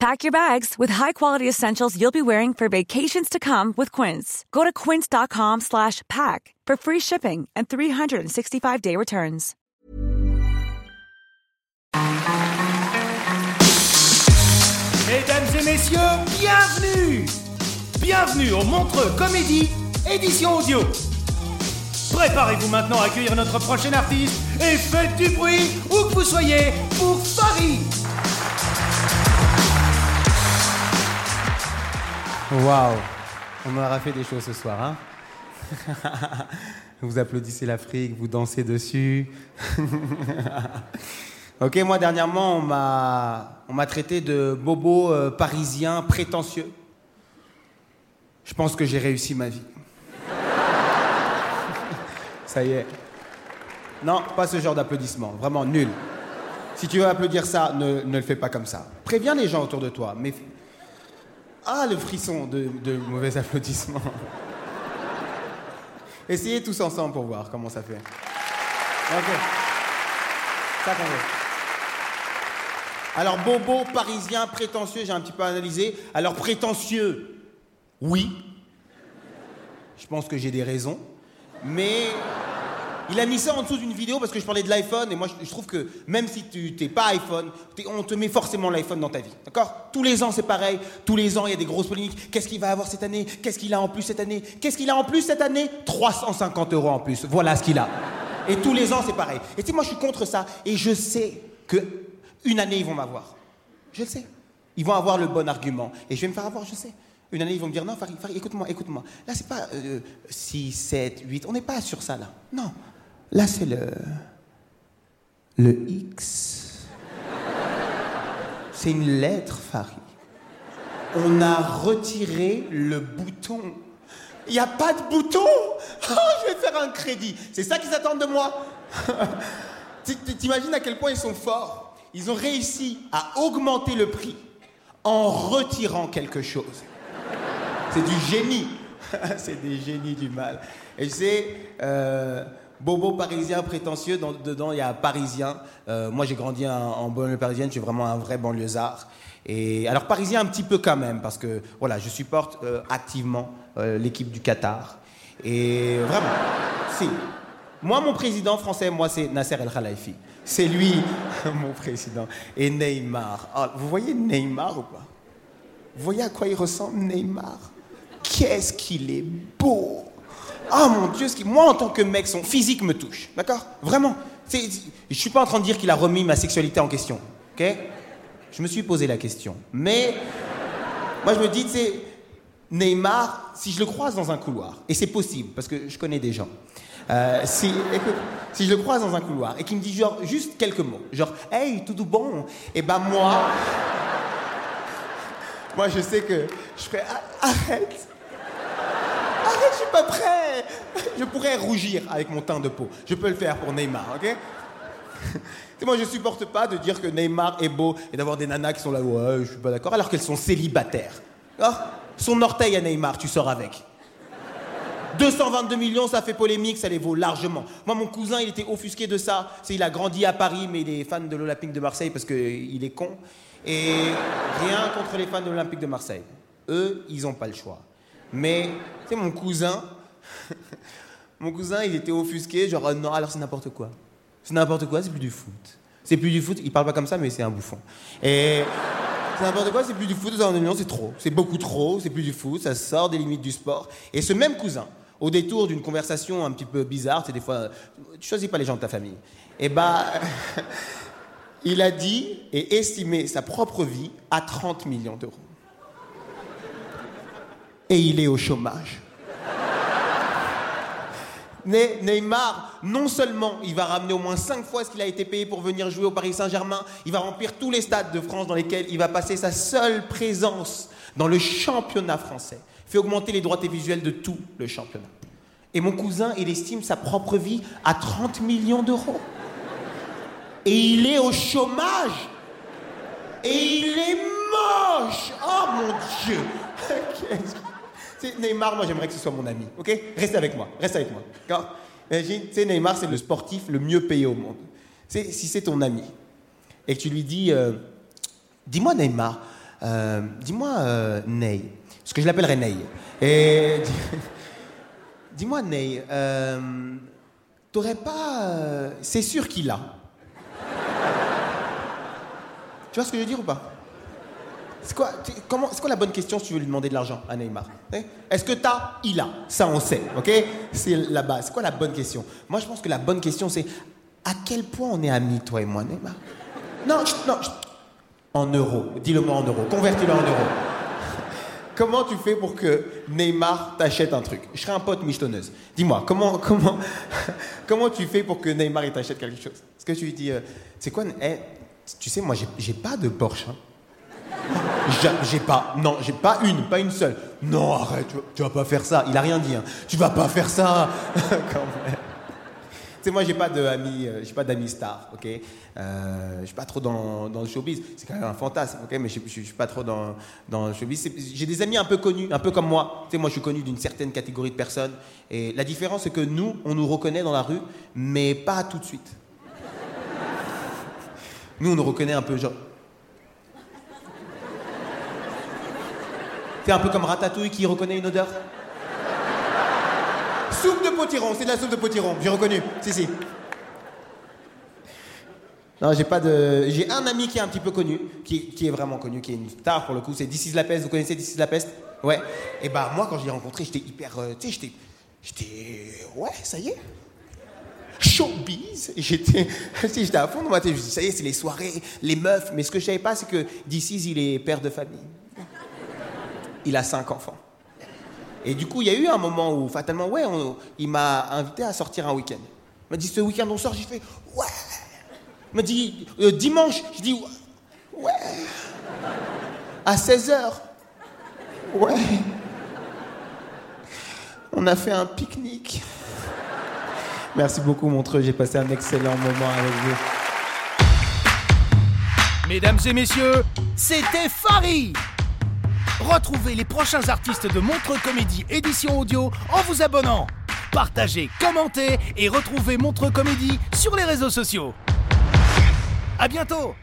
Pack your bags with high-quality essentials you'll be wearing for vacations to come with Quince. Go to quince.com slash pack for free shipping and 365-day returns. Mesdames et messieurs, bienvenue Bienvenue au Montreux Comédie, édition audio. Préparez-vous maintenant à accueillir notre prochain artiste et faites du bruit où que vous soyez pour Farid Waouh On aura fait des choses ce soir, hein Vous applaudissez l'Afrique, vous dansez dessus. ok, moi dernièrement, on m'a, traité de bobo euh, parisien prétentieux. Je pense que j'ai réussi ma vie. Ça y est. Non, pas ce genre d'applaudissement, vraiment nul. Si tu veux applaudir ça, ne, ne le fais pas comme ça. Préviens les gens autour de toi, mais ah, le frisson de, mauvais applaudissements. Essayez tous ensemble pour voir comment ça fait. Ok. Ça. Alors, bobo, parisien, prétentieux, j'ai un petit peu analysé. Alors, prétentieux, oui. Je pense que j'ai des raisons. Mais il a mis ça en dessous d'une vidéo parce que je parlais de l'iPhone et moi je, trouve que même si tu t'es pas iPhone, on te met forcément l'iPhone dans ta vie. D'accord? Tous les ans c'est pareil, tous les ans il y a des grosses polémiques. Qu'est-ce qu'il va avoir cette année? Qu'est-ce qu'il a en plus cette année? Qu'est-ce qu'il a en plus cette année? 350 euros en plus. Voilà ce qu'il a. Et tous les ans c'est pareil. Et tu moi je suis contre ça et je sais que une année ils vont m'avoir. Je le sais. Ils vont avoir le bon argument. Et je vais me faire avoir, je sais. Une année, ils vont me dire Non, Farid, écoute-moi, écoute-moi. Là, c'est pas euh, 6, 7, 8. On n'est pas sur ça, là. Non. Là, c'est le. Le X. C'est une lettre, Farid. On a retiré le bouton. Il n'y a pas de bouton Oh, je vais faire un crédit. C'est ça qu'ils attendent de moi Tu- tu- T'imagines à quel point ils sont forts Ils ont réussi à augmenter le prix en retirant quelque chose. C'est du génie. C'est des génies du mal. Et sais, euh, bobo parisien prétentieux, dans- dedans il y a parisien. Euh, moi j'ai grandi en, en banlieue parisienne, je suis vraiment un vrai banlieusard. Et alors parisien un petit peu quand même, parce que voilà, je supporte euh, activement euh, l'équipe du Qatar. Et vraiment, si. Moi, mon président français, moi, c'est Nasser El Khalifi. C'est lui, mon président. Et Neymar. Ah, vous voyez Neymar ou pas? Vous voyez à quoi il ressemble, Neymar? Qu'est-ce qu'il est beau Ah mon Dieu, moi, en tant que mec, son physique me touche. D'accord? Vraiment. C'est- Je suis pas en train de dire qu'il a remis ma sexualité en question. Ok? Je me suis posé la question. Mais moi, je me dis, sais, Neymar, si je le croise dans un couloir, et c'est possible, parce que je connais des gens, euh, si, je le croise dans un couloir et qu'il me dit genre juste quelques mots, genre hey, tout bon, et ben moi, moi je sais que je ferais Ah, arrête, pas prêt, je pourrais rougir avec mon teint de peau, je peux le faire pour Neymar, ok? Moi, je supporte pas de dire que Neymar est beau et d'avoir des nanas qui sont là, ouais, je suis pas d'accord, alors qu'elles sont célibataires. D'accord? Son orteil à Neymar, tu sors avec. 222 millions, ça fait polémique, ça les vaut largement. Moi, mon cousin, il était offusqué de ça. Il a grandi à Paris, mais il est fan de l'Olympique de Marseille parce qu'il est con. Et rien contre les fans de l'Olympique de Marseille. Eux, ils n'ont pas le choix. Mais, tu sais, mon cousin, mon cousin, il était offusqué, genre, euh, non, alors c'est n'importe quoi. C'est n'importe quoi, c'est plus du foot. C'est plus du foot, il parle pas comme ça, mais c'est un bouffon. Et c'est n'importe quoi, c'est plus du foot, 222 millions, c'est trop. C'est beaucoup trop, c'est plus du foot, ça sort des limites du sport. Et ce même cousin, au détour d'une conversation un petit peu bizarre, c'est des fois, tu choisis pas les gens de ta famille. Et bah, il a dit et estimé sa propre vie à 30 millions d'euros. Et il est au chômage. Neymar, non seulement il va ramener au moins 5 fois ce qu'il a été payé pour venir jouer au Paris Saint-Germain, il va remplir tous les stades de France dans lesquels il va passer sa seule présence dans le championnat français, fait augmenter les droits visuels de tout le championnat. Et mon cousin, il estime sa propre vie à 30 millions d'euros. Et il est au chômage. Et il est moche. Oh mon Dieu. Neymar, moi j'aimerais que ce soit mon ami, ok? Reste avec moi, reste avec moi. Imagine, tu sais, Neymar, c'est le sportif le mieux payé au monde. si c'est ton ami, et que tu lui dis, euh, dis-moi Neymar, euh, dis-moi euh, Ney, parce que je l'appellerai Ney, dis-moi Ney, t'aurais pas, c'est sûr qu'il a. tu vois ce que je veux dire ou pas? C'est quoi, la bonne question si tu veux lui demander de l'argent à Neymar hein? Est-ce que t'as Il a. Ça, on sait, ok? C'est la base. C'est quoi la bonne question? Moi, je pense que la bonne question, c'est à quel point on est amis, toi et moi, Neymar? Non, non. En euros. Dis-le-moi en euros. Convertis-le en euros. comment tu fais pour que Neymar t'achète un truc? Je serais un pote michetonneuse. Dis-moi, comment, comment, comment tu fais pour que Neymar t'achète quelque chose? Est-ce que tu lui dis, euh, c'est quoi eh, Tu sais, moi, j'ai pas de Porsche. Hein. J'ai pas, non, j'ai pas une, pas une seule. Non, arrête, tu, vas pas faire ça. Il a rien dit. Hein. Tu vas pas faire ça. Quand même. Tu sais, moi, j'ai pas d'amis, euh, j'ai pas d'amis stars, ok? Euh, je suis pas trop dans, dans le showbiz. C'est quand même un fantasme, ok? Mais je, suis pas trop dans, dans le showbiz. J'ai des amis un peu connus, un peu comme moi. Tu sais, moi, je suis connu d'une certaine catégorie de personnes. Et la différence, c'est que nous, on nous reconnaît dans la rue, mais pas tout de suite. Nous, on nous reconnaît un peu genre. C'est un peu comme Ratatouille qui reconnaît une odeur. soupe de potiron, c'est de la soupe de potiron, j'ai reconnu. Si, si. Non, j'ai pas de. J'ai un ami qui est un petit peu connu, qui, est vraiment connu, qui est une star pour le coup, c'est This La Peste. Vous connaissez This La Peste? Ouais. Et bah, moi, quand je l'ai rencontré, j'étais hyper. Euh, tu sais, j'étais. J'étais. Ouais, ça y est. Showbiz. J'étais. j'étais à fond dans ma ça y est, c'est les soirées, les meufs. Mais ce que je savais pas, c'est que This il est père de famille il a cinq enfants. Et du coup, il y a eu un moment où, fatalement, ouais, il m'a invité à sortir un week-end. Il m'a dit, ce week-end, on sort. J'ai fait, ouais. Il m'a dit, euh, dimanche. J'ai dit, ouais. À 16h. Ouais. On a fait un pique-nique. Merci beaucoup, Montreux. J'ai passé un excellent moment avec vous. Mesdames et messieurs, c'était Farid Retrouvez les prochains artistes de Montre Comédie édition audio en vous abonnant. Partagez, commentez et retrouvez Montre Comédie sur les réseaux sociaux. À bientôt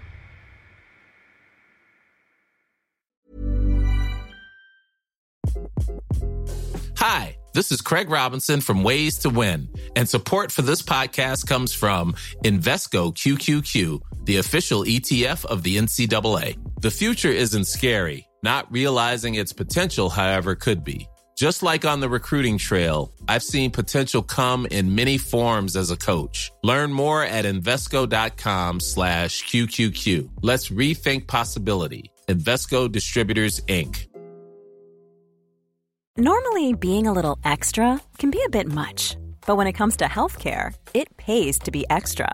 Hi, this is Craig Robinson from Ways to Win, and support for this podcast comes from Invesco QQQ, the official ETF of the NCAA. The future isn't scary Not realizing its potential, however, could be. Just like on the recruiting trail, I've seen potential come in many forms as a coach. Learn more at Invesco.com slash QQQ. Let's rethink possibility. Investco Distributors, Inc. Normally, being a little extra can be a bit much. But when it comes to healthcare, it pays to be extra